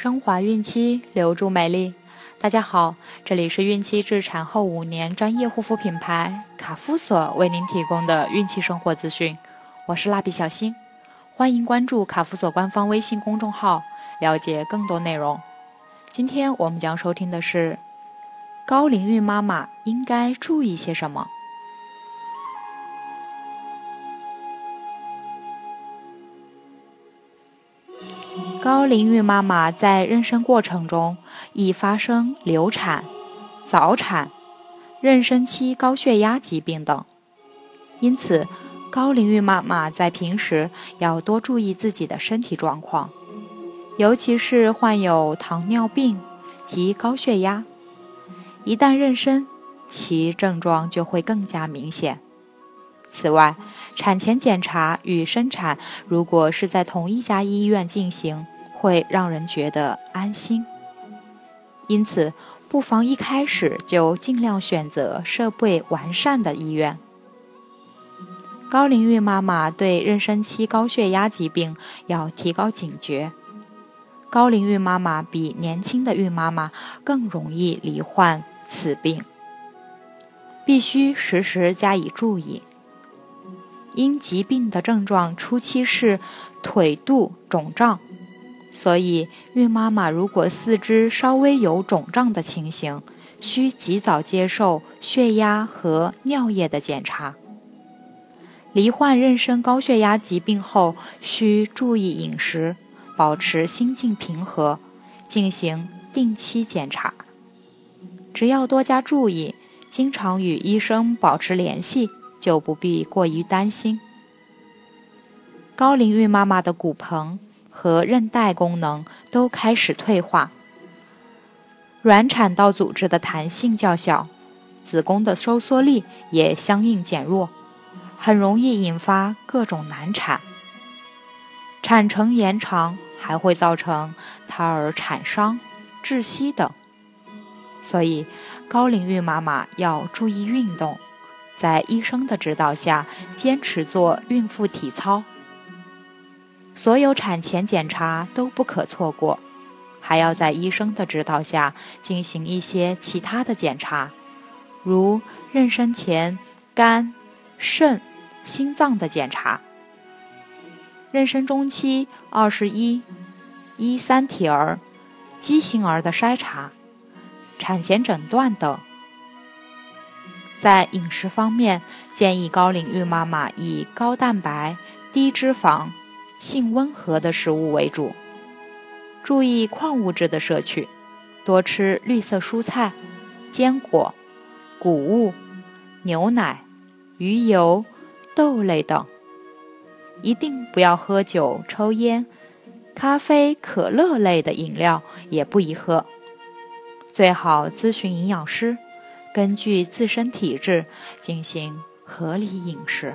升华孕期，留住美丽。大家好，这里是孕期至产后五年专业护肤品牌卡夫索为您提供的孕期生活资讯。我是蜡笔小新，欢迎关注卡夫索官方微信公众号，了解更多内容。今天我们将收听的是高龄孕妈妈应该注意些什么。高龄孕妈妈在妊娠过程中易发生流产、早产、妊娠期高血压疾病等，因此高龄孕妈妈在平时要多注意自己的身体状况，尤其是患有糖尿病及高血压。一旦妊娠，其症状就会更加明显。此外，产前检查与生产如果是在同一家医院进行，会让人觉得安心。因此，不妨一开始就尽量选择设备完善的医院。高龄孕妈妈对妊娠期高血压疾病要提高警觉。高龄孕妈妈比年轻的孕妈妈更容易罹患此病，必须时时加以注意。因疾病的症状初期是腿肚肿胀，所以孕妈妈如果四肢稍微有肿胀的情形，需及早接受血压和尿液的检查。罹患妊娠高血压疾病后，需注意饮食，保持心境平和，进行定期检查。只要多加注意，经常与医生保持联系。就不必过于担心。高龄孕妈妈的骨盆和韧带功能都开始退化，软产道组织的弹性较小，子宫的收缩力也相应减弱，很容易引发各种难产。产程延长还会造成胎儿产伤、窒息等，所以高龄孕妈妈要注意运动。在医生的指导下，坚持做孕妇体操。所有产前检查都不可错过，还要在医生的指导下进行一些其他的检查，如妊娠前肝、肾、心脏的检查，妊娠中期二十一、一三体儿、畸形儿的筛查，产前诊断等。在饮食方面，建议高龄孕妈妈以高蛋白、低脂肪、性温和的食物为主，注意矿物质的摄取，多吃绿色蔬菜、坚果、谷物、牛奶、鱼油、豆类等。一定不要喝酒、抽烟、咖啡、可乐类的饮料也不宜喝，最好咨询营养师。根据自身体质进行合理饮食。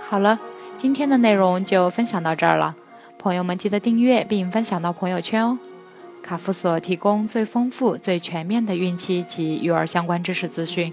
好了，今天的内容就分享到这儿了，朋友们记得订阅并分享到朋友圈哦。卡夫所提供最丰富、最全面的孕期及育儿相关知识资讯。